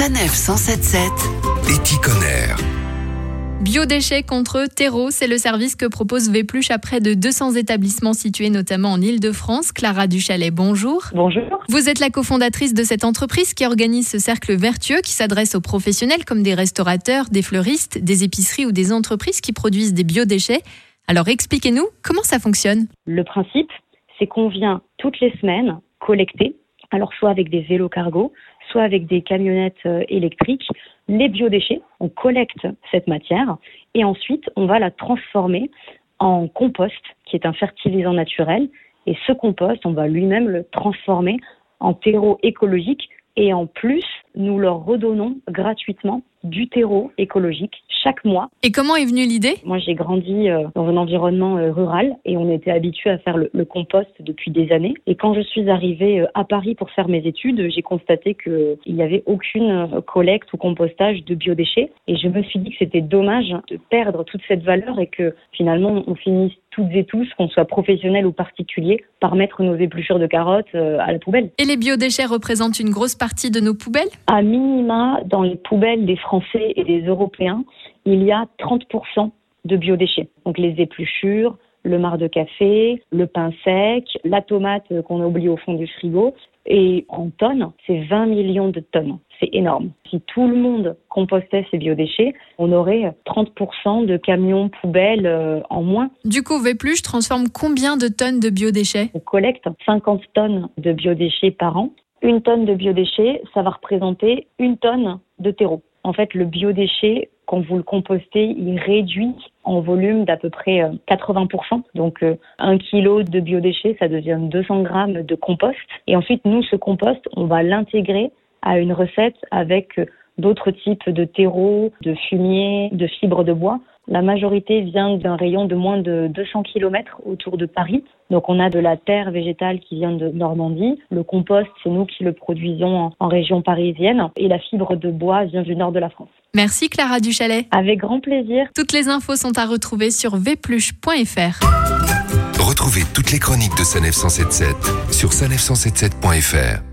Sanef 177 Éticonner. Biodéchets contre terreau, c'est le service que propose Vépluche à près de 200 établissements situés notamment en Ile-de-France. Clara Duchalet, bonjour. Bonjour. Vous êtes la cofondatrice de cette entreprise qui organise ce cercle vertueux qui s'adresse aux professionnels comme des restaurateurs, des fleuristes, des épiceries ou des entreprises qui produisent des biodéchets. Alors expliquez-nous comment ça fonctionne. Le principe, c'est qu'on vient toutes les semaines collecter, alors soit avec des vélos cargo, soit avec des camionnettes euh, électriques, les biodéchets. On collecte cette matière et ensuite on va la transformer en compost, qui est un fertilisant naturel. Et ce compost, on va lui-même le transformer en terreau écologique et en plus, nous leur redonnons gratuitement du terreau écologique chaque mois. Et comment est venue l'idée? Moi, j'ai grandi euh, dans un environnement euh, rural et on était habitué à faire le, compost depuis des années. Et quand je suis arrivée euh, à Paris pour faire mes études, j'ai constaté qu'il n'y avait aucune collecte ou compostage de biodéchets. Et je me suis dit que c'était dommage de perdre toute cette valeur et que finalement on finisse toutes et tous, qu'on soit professionnel ou particulier, par mettre nos épluchures de carottes à la poubelle. Et les biodéchets représentent une grosse partie de nos poubelles? À minima, dans les poubelles des Français et des Européens, il y a 30% de biodéchets. Donc les épluchures, le marc de café, le pain sec, la tomate qu'on a oublié au fond du frigo. Et en tonnes, c'est 20 millions de tonnes. C'est énorme. Si tout le monde compostait ces biodéchets, on aurait 30% de camions poubelles euh, en moins. Du coup, Vépluche transforme combien de tonnes de biodéchets? On collecte 50 tonnes de biodéchets par an. Une tonne de biodéchets, ça va représenter une tonne de terreau. En fait, le biodéchet, quand vous le compostez, il réduit en volume d'à peu près 80%. Euh, Donc, euh, un kilo de biodéchets, ça devient 200 grammes de compost. Et ensuite, nous, ce compost, on va l'intégrer à une recette avec euh, d'autres types de terreaux, de fumier, de fibres de bois. La majorité vient d'un rayon de moins de 200 km autour de Paris. Donc on a de la terre végétale qui vient de Normandie. Le compost, c'est nous qui le produisons en, région parisienne. Et la fibre de bois vient du nord de la France. Merci Clara Duchalet. Avec grand plaisir. Toutes les infos sont à retrouver sur vpluche.fr. Retrouvez toutes les chroniques de Sanef 177 sur sanef177.fr.